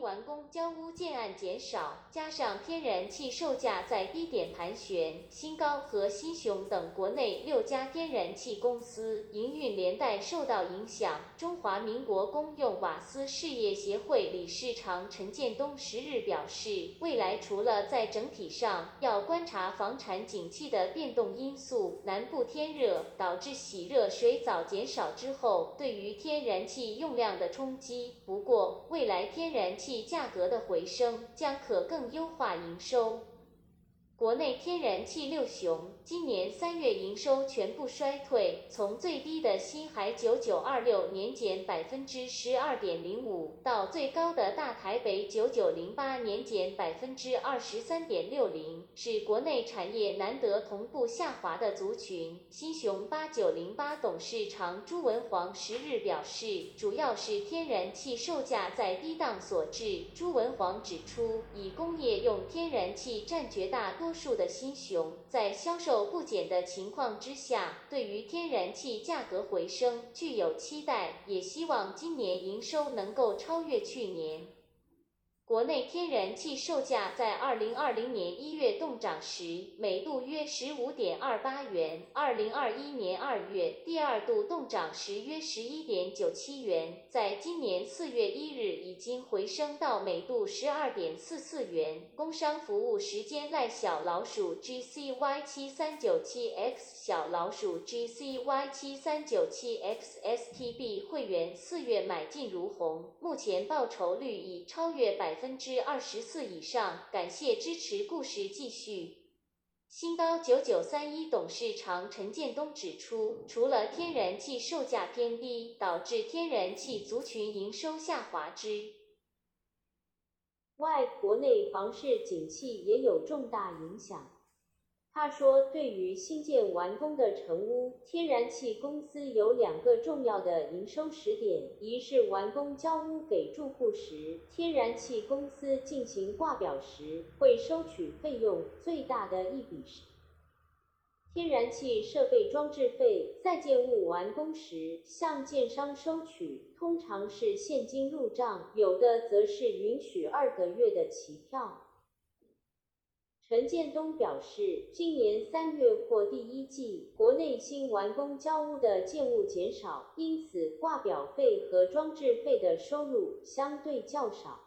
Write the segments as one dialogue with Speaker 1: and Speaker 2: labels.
Speaker 1: 完工交屋建案减少，加上天然气售价在低点盘旋，新高和新雄等国内六家天然气公司营运连带受到影响。中华民国公用瓦斯事业协会理事长陈建东十日表示，未来除了在整体上要观察房产景气的变动因素，南部天热导致洗热水澡减少之后，对于天然气用量的冲击。不过，未来天然气价格的回升将可更优化营收。国内天然气六雄今年三月营收全部衰退，从最低的新海九九二六年减百分之十二点零五，到最高的大台北九九零八年减百分之二十三点六零，是国内产业难得同步下滑的族群。新雄八九零八董事长朱文煌十日表示，主要是天然气售价在低档所致。朱文煌指出，以工业用天然气占绝大多。多数的新熊在销售不减的情况之下，对于天然气价格回升具有期待，也希望今年营收能够超越去年。国内天然气售价在二零二零年一月冻涨时，每度约十五点二八元；二零二一年二月第二度冻涨时约十一点九七元，在今年四月一日已经回升到每度十二点四四元。工商服务时间赖小老鼠 GCY 七三九七 X 小老鼠 GCY 七三九七 X STB 会员四月买进如虹，目前报酬率已超越。百分之二十四以上，感谢支持。故事继续。新高九九三一董事长陈建东指出，除了天然气售价偏低，导致天然气族群营收下滑之
Speaker 2: 外，国内房市景气也有重大影响。他说：“对于新建完工的成屋，天然气公司有两个重要的营收时点：一是完工交屋给住户时，天然气公司进行挂表时会收取费用，最大的一笔是天然气设备装置费；在建物完工时向建商收取，通常是现金入账，有的则是允许二个月的期票。”陈建东表示，今年三月或第一季，国内新完工交屋的建物减少，因此挂表费和装置费的收入相对较少。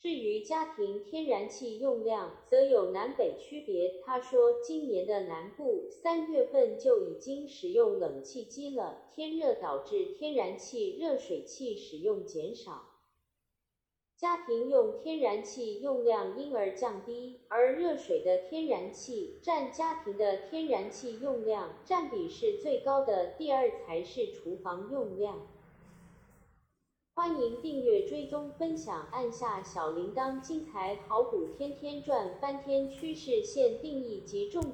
Speaker 2: 至于家庭天然气用量，则有南北区别。他说，今年的南部三月份就已经使用冷气机了，天热导致天然气热水器使用减少。家庭用天然气用量因而降低，而热水的天然气占家庭的天然气用量占比是最高的，第二才是厨房用量。欢迎订阅、追踪、分享，按下小铃铛，精彩好股天天赚，翻天趋势线定义及重。